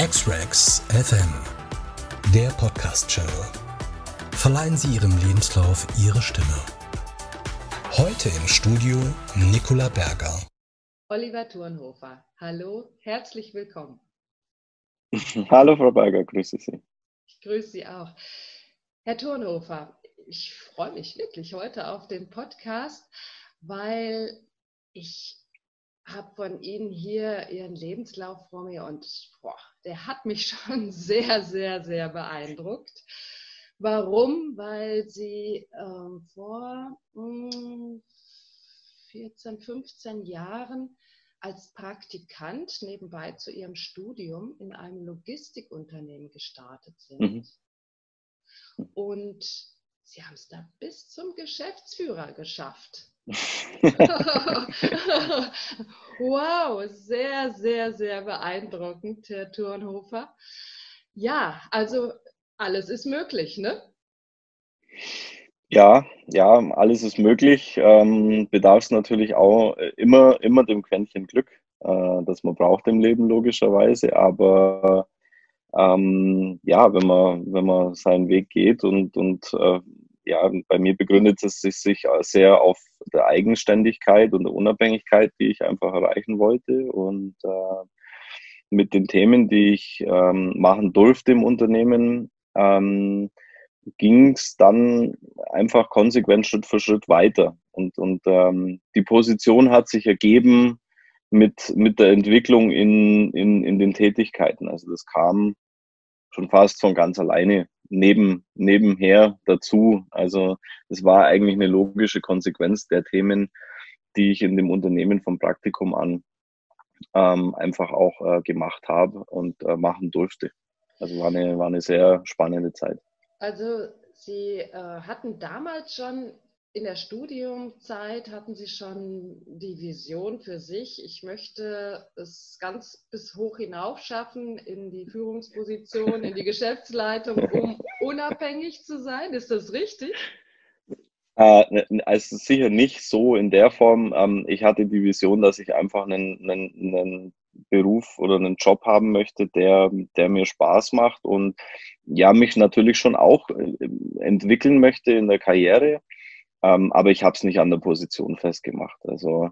X-Rex FM, der Podcast-Channel. Verleihen Sie Ihrem Lebenslauf Ihre Stimme. Heute im Studio Nicola Berger. Oliver Thurnhofer. Hallo, herzlich willkommen. Hallo Frau Berger, grüße Sie. Ich grüße Sie auch. Herr Thurnhofer, ich freue mich wirklich heute auf den Podcast, weil ich habe von Ihnen hier Ihren Lebenslauf vor mir und boah, der hat mich schon sehr, sehr, sehr beeindruckt. Warum? Weil Sie ähm, vor mh, 14, 15 Jahren als Praktikant nebenbei zu Ihrem Studium in einem Logistikunternehmen gestartet sind. Mhm. Und Sie haben es da bis zum Geschäftsführer geschafft. wow, sehr, sehr, sehr beeindruckend, Herr Turnhofer. Ja, also alles ist möglich, ne? Ja, ja, alles ist möglich. Ähm, bedarf es natürlich auch immer, immer dem Quäntchen Glück, äh, das man braucht im Leben logischerweise. Aber ähm, ja, wenn man, wenn man seinen Weg geht und, und äh, ja, bei mir begründet es sich sehr auf der Eigenständigkeit und der Unabhängigkeit, die ich einfach erreichen wollte. Und äh, mit den Themen, die ich ähm, machen durfte im Unternehmen, ähm, ging es dann einfach konsequent Schritt für Schritt weiter. Und, und ähm, die Position hat sich ergeben mit, mit der Entwicklung in, in, in den Tätigkeiten. Also das kam schon fast von ganz alleine neben, nebenher dazu. Also es war eigentlich eine logische Konsequenz der Themen, die ich in dem Unternehmen vom Praktikum an ähm, einfach auch äh, gemacht habe und äh, machen durfte. Also war eine, war eine sehr spannende Zeit. Also Sie äh, hatten damals schon in der Studiumzeit hatten Sie schon die Vision für sich, ich möchte es ganz bis hoch hinauf schaffen in die Führungsposition, in die Geschäftsleitung, um unabhängig zu sein. Ist das richtig? Äh, also sicher nicht so in der Form. Ähm, ich hatte die Vision, dass ich einfach einen, einen, einen Beruf oder einen Job haben möchte, der, der mir Spaß macht und ja, mich natürlich schon auch äh, entwickeln möchte in der Karriere. Ähm, aber ich habe es nicht an der Position festgemacht. Also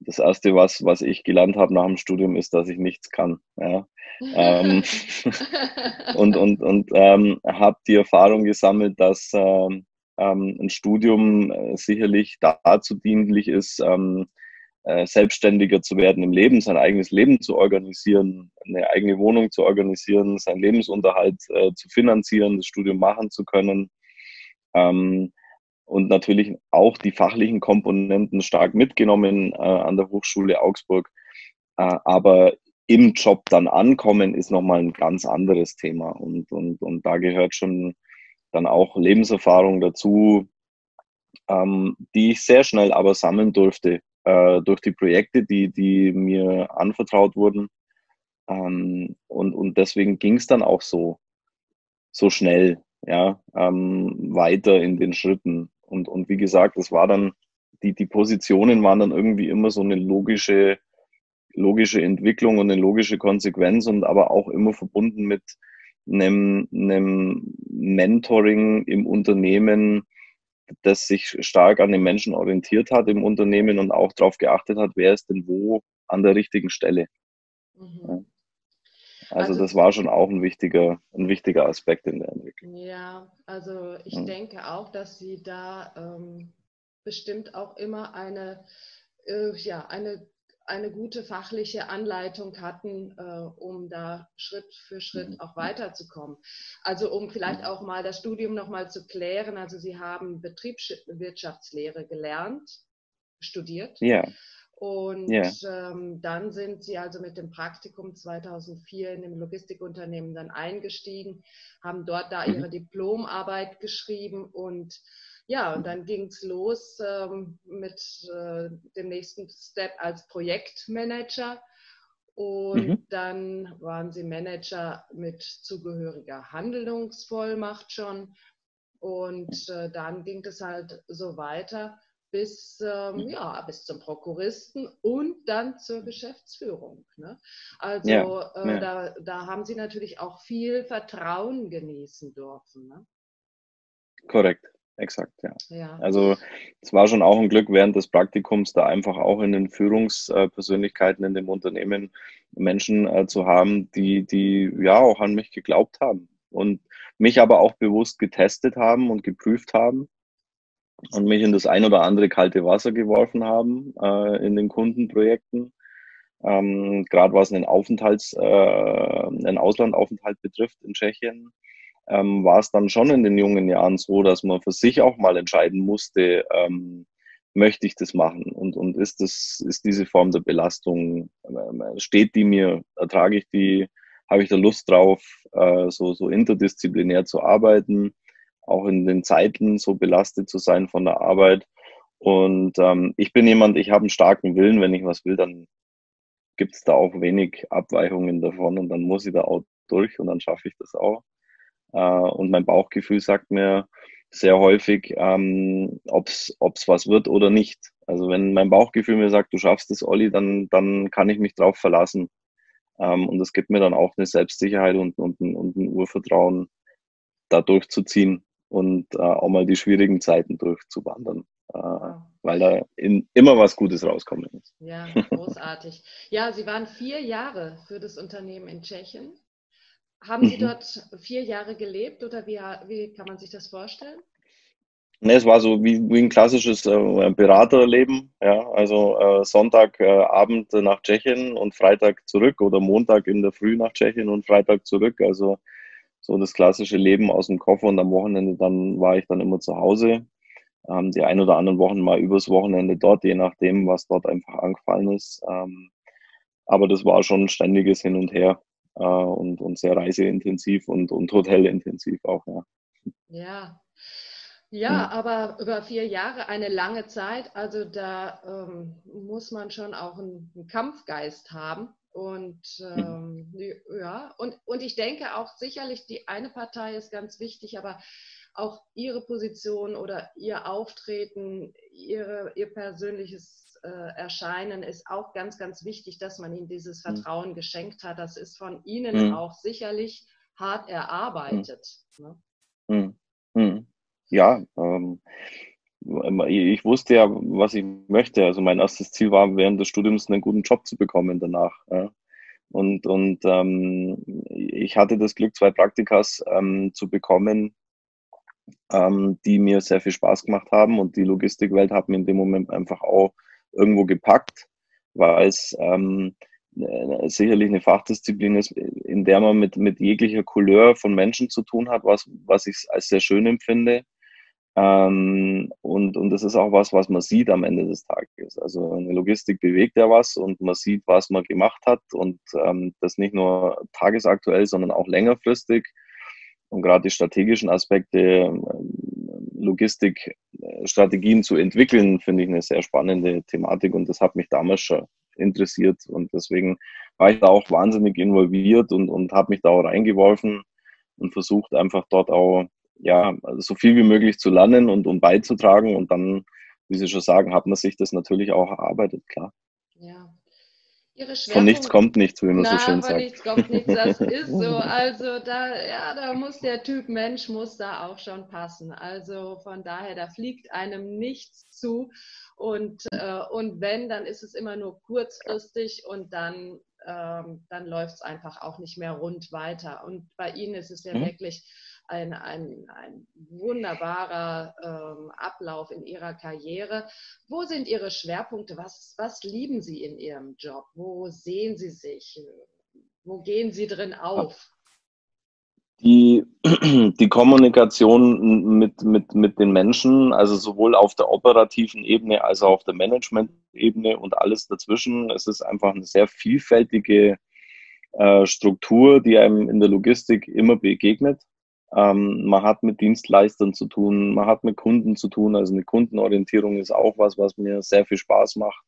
das erste, was, was ich gelernt habe nach dem Studium, ist, dass ich nichts kann. Ja. ähm, und und, und ähm, habe die Erfahrung gesammelt, dass ähm, ähm, ein Studium äh, sicherlich dazu dienlich ist, ähm, äh, selbstständiger zu werden im Leben, sein eigenes Leben zu organisieren, eine eigene Wohnung zu organisieren, seinen Lebensunterhalt äh, zu finanzieren, das Studium machen zu können. Ähm, und natürlich auch die fachlichen Komponenten stark mitgenommen äh, an der Hochschule Augsburg. Äh, aber im Job dann ankommen ist nochmal ein ganz anderes Thema. Und, und, und da gehört schon dann auch Lebenserfahrung dazu, ähm, die ich sehr schnell aber sammeln durfte äh, durch die Projekte, die, die mir anvertraut wurden. Ähm, und, und deswegen ging es dann auch so, so schnell ja, ähm, weiter in den Schritten. Und, und wie gesagt, es war dann, die, die Positionen waren dann irgendwie immer so eine logische, logische Entwicklung und eine logische Konsequenz und aber auch immer verbunden mit einem, einem Mentoring im Unternehmen, das sich stark an den Menschen orientiert hat im Unternehmen und auch darauf geachtet hat, wer ist denn wo an der richtigen Stelle. Mhm. Ja. Also, also, das war schon auch ein wichtiger, ein wichtiger Aspekt in der Entwicklung. Ja, also ich mhm. denke auch, dass Sie da ähm, bestimmt auch immer eine, äh, ja, eine, eine gute fachliche Anleitung hatten, äh, um da Schritt für Schritt mhm. auch weiterzukommen. Also um vielleicht mhm. auch mal das Studium nochmal zu klären. Also Sie haben Betriebswirtschaftslehre gelernt, studiert. Ja. Und yeah. ähm, dann sind sie also mit dem Praktikum 2004 in dem Logistikunternehmen dann eingestiegen, haben dort da mhm. ihre Diplomarbeit geschrieben und ja, und dann ging es los ähm, mit äh, dem nächsten Step als Projektmanager. Und mhm. dann waren sie Manager mit zugehöriger Handlungsvollmacht schon. Und äh, dann ging es halt so weiter bis, ähm, mhm. ja, bis zum Prokuristen und dann zur Geschäftsführung. Ne? Also ja, äh, ja. Da, da haben Sie natürlich auch viel Vertrauen genießen dürfen. Ne? Korrekt, exakt, ja. ja. Also es war schon auch ein Glück während des Praktikums, da einfach auch in den Führungspersönlichkeiten in dem Unternehmen Menschen äh, zu haben, die, die ja auch an mich geglaubt haben und mich aber auch bewusst getestet haben und geprüft haben und mich in das ein oder andere kalte Wasser geworfen haben äh, in den Kundenprojekten. Ähm, Gerade was einen Aufenthalts, äh, einen Auslandaufenthalt betrifft in Tschechien, ähm, war es dann schon in den jungen Jahren so, dass man für sich auch mal entscheiden musste, ähm, möchte ich das machen? Und, und ist das, ist diese Form der Belastung, äh, steht die mir, ertrage ich die, habe ich da Lust drauf, äh, so, so interdisziplinär zu arbeiten, auch in den Zeiten so belastet zu sein von der Arbeit. Und ähm, ich bin jemand, ich habe einen starken Willen, wenn ich was will, dann gibt es da auch wenig Abweichungen davon und dann muss ich da auch durch und dann schaffe ich das auch. Äh, und mein Bauchgefühl sagt mir sehr häufig, ähm, ob es was wird oder nicht. Also wenn mein Bauchgefühl mir sagt, du schaffst es, Olli, dann, dann kann ich mich drauf verlassen. Ähm, und das gibt mir dann auch eine Selbstsicherheit und, und, und ein Urvertrauen, da durchzuziehen und äh, auch mal die schwierigen Zeiten durchzuwandern, äh, wow. weil da in, immer was Gutes rauskommen ist. Ja, großartig. ja, Sie waren vier Jahre für das Unternehmen in Tschechien. Haben Sie mhm. dort vier Jahre gelebt oder wie, wie kann man sich das vorstellen? Ne, es war so wie, wie ein klassisches äh, Beraterleben. Ja, also äh, Sonntagabend äh, nach Tschechien und Freitag zurück oder Montag in der Früh nach Tschechien und Freitag zurück. Also so das klassische Leben aus dem Koffer und am Wochenende dann war ich dann immer zu Hause. Ähm, die ein oder anderen Wochen mal übers Wochenende dort, je nachdem, was dort einfach angefallen ist. Ähm, aber das war schon ein ständiges Hin und Her äh, und, und sehr reiseintensiv und, und hotelintensiv auch, ja. Ja, ja, mhm. aber über vier Jahre eine lange Zeit, also da ähm, muss man schon auch einen, einen Kampfgeist haben. Und mhm. ähm, ja, und, und ich denke auch sicherlich, die eine Partei ist ganz wichtig, aber auch ihre Position oder ihr Auftreten, ihre, ihr persönliches äh, Erscheinen ist auch ganz, ganz wichtig, dass man ihnen dieses mhm. Vertrauen mhm. geschenkt hat. Das ist von ihnen mhm. auch sicherlich hart erarbeitet. Ne? Mhm ja, ähm, ich wusste ja, was ich möchte. Also mein erstes Ziel war, während des Studiums einen guten Job zu bekommen danach. Ja. Und, und ähm, ich hatte das Glück, zwei Praktikas ähm, zu bekommen, ähm, die mir sehr viel Spaß gemacht haben. Und die Logistikwelt hat mir in dem Moment einfach auch irgendwo gepackt, weil es ähm, äh, sicherlich eine Fachdisziplin ist, in der man mit, mit jeglicher Couleur von Menschen zu tun hat, was, was ich als sehr schön empfinde. Ähm, und, und das ist auch was, was man sieht am Ende des Tages. Also eine Logistik bewegt ja was und man sieht, was man gemacht hat und ähm, das nicht nur tagesaktuell, sondern auch längerfristig. Und gerade die strategischen Aspekte, ähm, Logistikstrategien zu entwickeln, finde ich eine sehr spannende Thematik und das hat mich damals schon interessiert und deswegen war ich da auch wahnsinnig involviert und, und habe mich da auch reingeworfen und versucht einfach dort auch ja, also so viel wie möglich zu lernen und um beizutragen. Und dann, wie Sie schon sagen, hat man sich das natürlich auch erarbeitet, klar. Ja. Von nichts kommt nichts, wie man Na, so schön sagt. Von nichts kommt nichts, das ist so. Also da, ja, da muss der Typ Mensch muss da auch schon passen. Also von daher, da fliegt einem nichts zu. Und, äh, und wenn, dann ist es immer nur kurzfristig und dann, ähm, dann läuft es einfach auch nicht mehr rund weiter. Und bei Ihnen ist es ja mhm. wirklich ein, ein, ein wunderbarer ähm, Ablauf in Ihrer Karriere. Wo sind Ihre Schwerpunkte? Was, was lieben Sie in Ihrem Job? Wo sehen Sie sich? Wo gehen Sie drin auf? Die, die Kommunikation mit, mit, mit den Menschen, also sowohl auf der operativen Ebene als auch auf der Management-Ebene und alles dazwischen. Es ist einfach eine sehr vielfältige äh, Struktur, die einem in der Logistik immer begegnet. Ähm, man hat mit Dienstleistern zu tun, man hat mit Kunden zu tun. Also eine Kundenorientierung ist auch was, was mir sehr viel Spaß macht,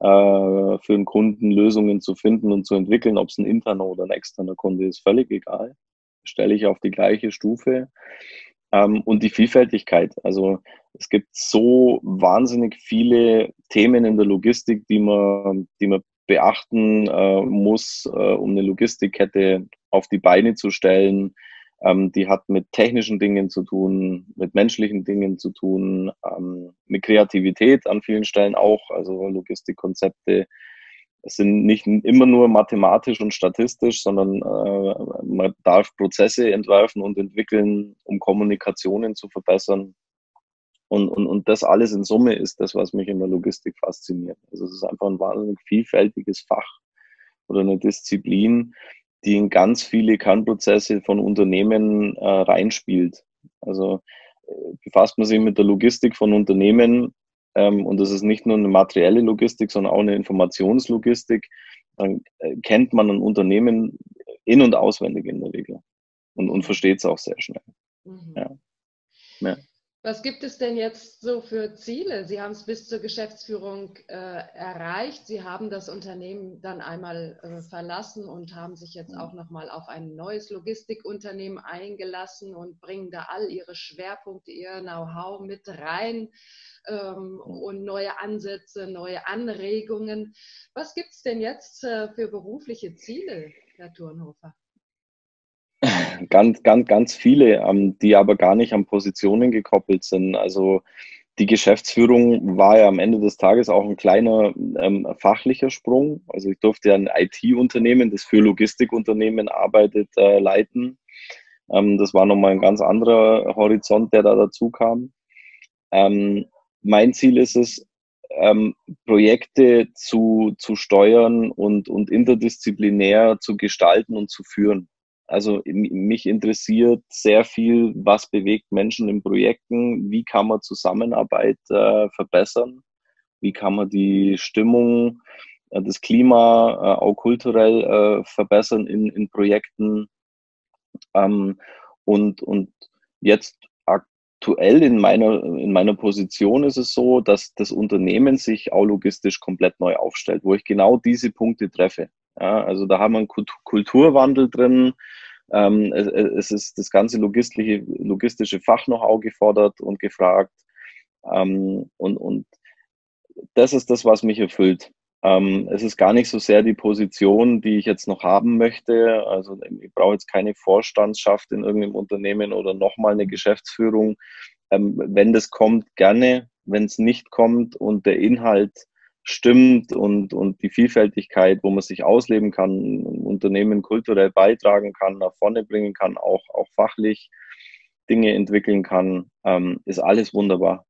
äh, für einen Kunden Lösungen zu finden und zu entwickeln. Ob es ein interner oder ein externer Kunde ist, völlig egal. Stelle ich auf die gleiche Stufe. Ähm, und die Vielfältigkeit. Also es gibt so wahnsinnig viele Themen in der Logistik, die man, die man beachten äh, muss, äh, um eine Logistikkette auf die Beine zu stellen. Ähm, die hat mit technischen Dingen zu tun, mit menschlichen Dingen zu tun, ähm, mit Kreativität an vielen Stellen auch, also Logistikkonzepte. Es sind nicht immer nur mathematisch und statistisch, sondern äh, man darf Prozesse entwerfen und entwickeln, um Kommunikationen zu verbessern. Und, und, und das alles in Summe ist das, was mich in der Logistik fasziniert. Also es ist einfach ein wahnsinnig vielfältiges Fach oder eine Disziplin, die in ganz viele Kernprozesse von Unternehmen äh, reinspielt. Also äh, befasst man sich mit der Logistik von Unternehmen ähm, und das ist nicht nur eine materielle Logistik, sondern auch eine Informationslogistik, dann äh, kennt man ein Unternehmen in- und auswendig in der Regel und, und versteht es auch sehr schnell. Mhm. Ja. Ja. Was gibt es denn jetzt so für Ziele? Sie haben es bis zur Geschäftsführung äh, erreicht. Sie haben das Unternehmen dann einmal äh, verlassen und haben sich jetzt auch nochmal auf ein neues Logistikunternehmen eingelassen und bringen da all Ihre Schwerpunkte, Ihr Know-how mit rein ähm, und neue Ansätze, neue Anregungen. Was gibt es denn jetzt äh, für berufliche Ziele, Herr Turnhofer? ganz, ganz, ganz viele, ähm, die aber gar nicht an Positionen gekoppelt sind. Also die Geschäftsführung war ja am Ende des Tages auch ein kleiner ähm, fachlicher Sprung. Also ich durfte ja ein IT-Unternehmen, das für Logistikunternehmen arbeitet, äh, leiten. Ähm, das war nochmal ein ganz anderer Horizont, der da dazu kam. Ähm, mein Ziel ist es, ähm, Projekte zu, zu steuern und, und interdisziplinär zu gestalten und zu führen. Also mich interessiert sehr viel, was bewegt Menschen in Projekten, wie kann man Zusammenarbeit äh, verbessern, wie kann man die Stimmung, äh, das Klima äh, auch kulturell äh, verbessern in, in Projekten. Ähm, und, und jetzt aktuell in meiner, in meiner Position ist es so, dass das Unternehmen sich auch logistisch komplett neu aufstellt, wo ich genau diese Punkte treffe. Ja, also da haben wir einen Kulturwandel drin. Ähm, es, es, ist das ganze logistische, logistische Fach noch auch gefordert und gefragt. Ähm, und, und das ist das, was mich erfüllt. Ähm, es ist gar nicht so sehr die Position, die ich jetzt noch haben möchte. Also ich brauche jetzt keine Vorstandschaft in irgendeinem Unternehmen oder nochmal eine Geschäftsführung. Ähm, wenn das kommt, gerne. Wenn es nicht kommt und der Inhalt stimmt und, und die Vielfältigkeit, wo man sich ausleben kann, Unternehmen kulturell beitragen kann, nach vorne bringen kann, auch, auch fachlich Dinge entwickeln kann, ähm, ist alles wunderbar.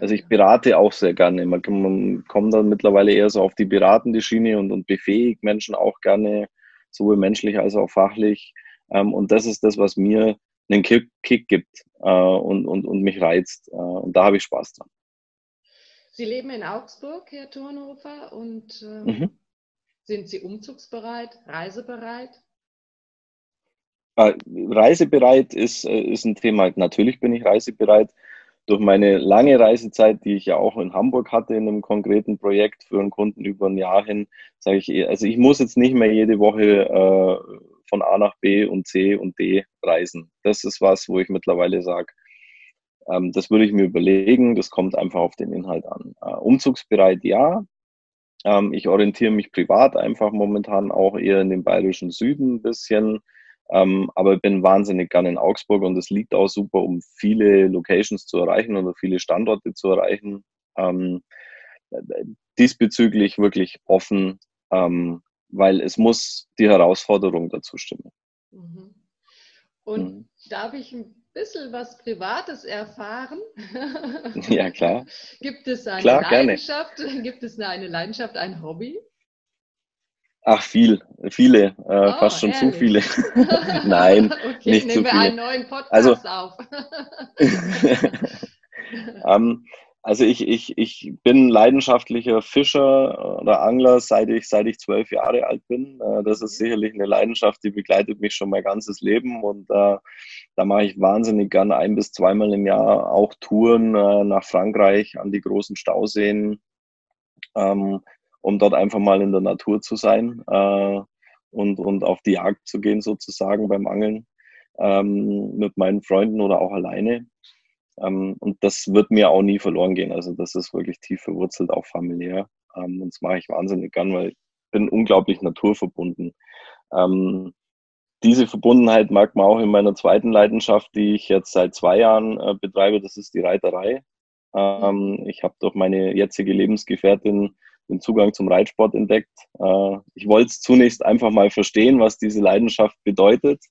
Also ich berate auch sehr gerne. Man, man kommt dann mittlerweile eher so auf die beratende Schiene und, und befähigt Menschen auch gerne, sowohl menschlich als auch fachlich. Ähm, und das ist das, was mir einen Kick, Kick gibt äh, und, und, und mich reizt. Äh, und da habe ich Spaß dran. Sie leben in Augsburg, Herr Thurnhofer, und äh, mhm. sind Sie umzugsbereit, reisebereit? Äh, reisebereit ist, äh, ist ein Thema. Natürlich bin ich reisebereit. Durch meine lange Reisezeit, die ich ja auch in Hamburg hatte, in einem konkreten Projekt für einen Kunden über ein Jahr hin, sage ich, also ich muss jetzt nicht mehr jede Woche äh, von A nach B und C und D reisen. Das ist was, wo ich mittlerweile sage, ähm, das würde ich mir überlegen. Das kommt einfach auf den Inhalt an. Äh, umzugsbereit, ja. Ähm, ich orientiere mich privat einfach momentan auch eher in den bayerischen Süden ein bisschen. Ähm, aber ich bin wahnsinnig gern in Augsburg und es liegt auch super, um viele Locations zu erreichen oder viele Standorte zu erreichen. Ähm, diesbezüglich wirklich offen, ähm, weil es muss die Herausforderung dazu stimmen. Mhm. Und mhm. darf ich ein bisschen was Privates erfahren? Ja, klar. Gibt es eine klar, Leidenschaft? Gerne. Gibt es eine Leidenschaft, ein Hobby? Ach, viel, viele, äh, oh, fast schon ehrlich? zu viele. Nein, okay, nicht zu viele. wir einen neuen Podcast also, auf. ähm, also ich, ich, ich bin leidenschaftlicher Fischer oder Angler, seit ich, seit ich zwölf Jahre alt bin. Äh, das ist mhm. sicherlich eine Leidenschaft, die begleitet mich schon mein ganzes Leben und äh, da mache ich wahnsinnig gern ein bis zweimal im Jahr auch Touren äh, nach Frankreich an die großen Stauseen, ähm, um dort einfach mal in der Natur zu sein äh, und, und auf die Jagd zu gehen sozusagen beim Angeln ähm, mit meinen Freunden oder auch alleine. Ähm, und das wird mir auch nie verloren gehen. Also das ist wirklich tief verwurzelt, auch familiär. Ähm, und das mache ich wahnsinnig gern, weil ich bin unglaublich naturverbunden. Ähm, diese Verbundenheit mag man auch in meiner zweiten Leidenschaft, die ich jetzt seit zwei Jahren äh, betreibe. Das ist die Reiterei. Ich habe durch meine jetzige Lebensgefährtin den Zugang zum Reitsport entdeckt. Äh, ich wollte zunächst einfach mal verstehen, was diese Leidenschaft bedeutet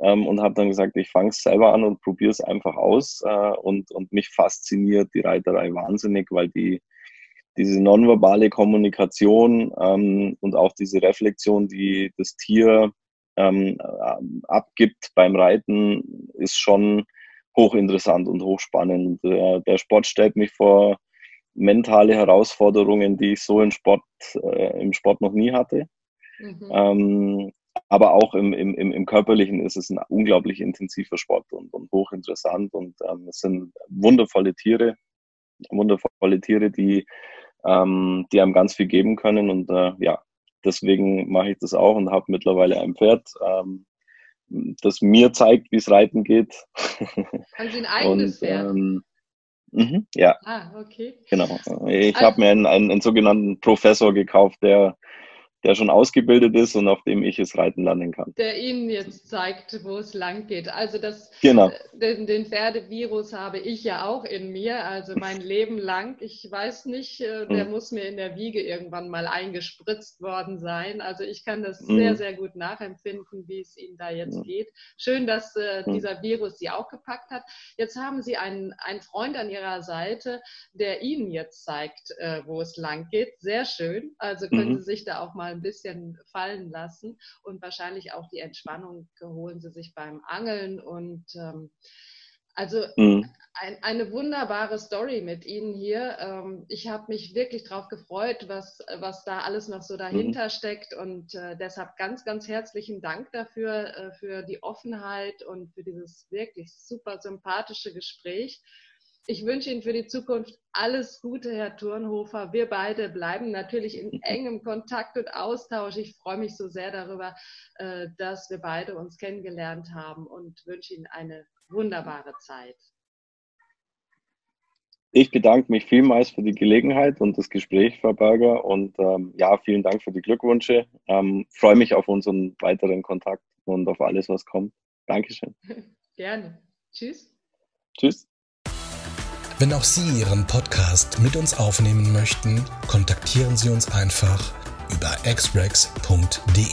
ähm, und habe dann gesagt, ich fange es selber an und probiere es einfach aus. Äh, und, und mich fasziniert die Reiterei wahnsinnig, weil die diese nonverbale Kommunikation ähm, und auch diese Reflexion, die das Tier ähm, abgibt beim Reiten, ist schon hochinteressant und hochspannend. Der, der Sport stellt mich vor mentale Herausforderungen, die ich so im Sport, äh, im Sport noch nie hatte. Mhm. Ähm, aber auch im, im, im Körperlichen ist es ein unglaublich intensiver Sport und, und hochinteressant. Und ähm, es sind wundervolle Tiere, wundervolle Tiere, die, ähm, die einem ganz viel geben können. Und äh, ja, deswegen mache ich das auch und habe mittlerweile ein Pferd, ähm, das mir zeigt, wie es reiten geht. Haben Sie ein eigenes und, Pferd? Ähm, mh, ja. Ah, okay. Genau. Ich also, habe mir einen, einen, einen sogenannten Professor gekauft, der der schon ausgebildet ist und auf dem ich es reiten lernen kann. Der Ihnen jetzt zeigt, wo es lang geht. Also das, genau. Den, den Pferdevirus habe ich ja auch in mir, also mein Leben lang. Ich weiß nicht, äh, der mhm. muss mir in der Wiege irgendwann mal eingespritzt worden sein. Also ich kann das mhm. sehr, sehr gut nachempfinden, wie es Ihnen da jetzt mhm. geht. Schön, dass äh, mhm. dieser Virus Sie auch gepackt hat. Jetzt haben Sie einen, einen Freund an Ihrer Seite, der Ihnen jetzt zeigt, äh, wo es lang geht. Sehr schön. Also können mhm. Sie sich da auch mal ein bisschen fallen lassen und wahrscheinlich auch die Entspannung holen sie sich beim Angeln und ähm, also mhm. ein, eine wunderbare Story mit Ihnen hier. Ähm, ich habe mich wirklich darauf gefreut, was, was da alles noch so dahinter mhm. steckt und äh, deshalb ganz, ganz herzlichen Dank dafür, äh, für die Offenheit und für dieses wirklich super sympathische Gespräch. Ich wünsche Ihnen für die Zukunft alles Gute, Herr Turnhofer. Wir beide bleiben natürlich in engem Kontakt und Austausch. Ich freue mich so sehr darüber, äh, dass wir beide uns kennengelernt haben und wünsche Ihnen eine wunderbare Zeit. Ich bedanke mich vielmals für die Gelegenheit und das Gespräch, Frau Berger. Und ähm, ja, vielen Dank für die Glückwünsche. Ähm, freue mich auf unseren weiteren Kontakt und auf alles, was kommt. Dankeschön. Gerne. Tschüss. Tschüss. Wenn auch Sie Ihren Podcast mit uns aufnehmen möchten, kontaktieren Sie uns einfach über xrex.de.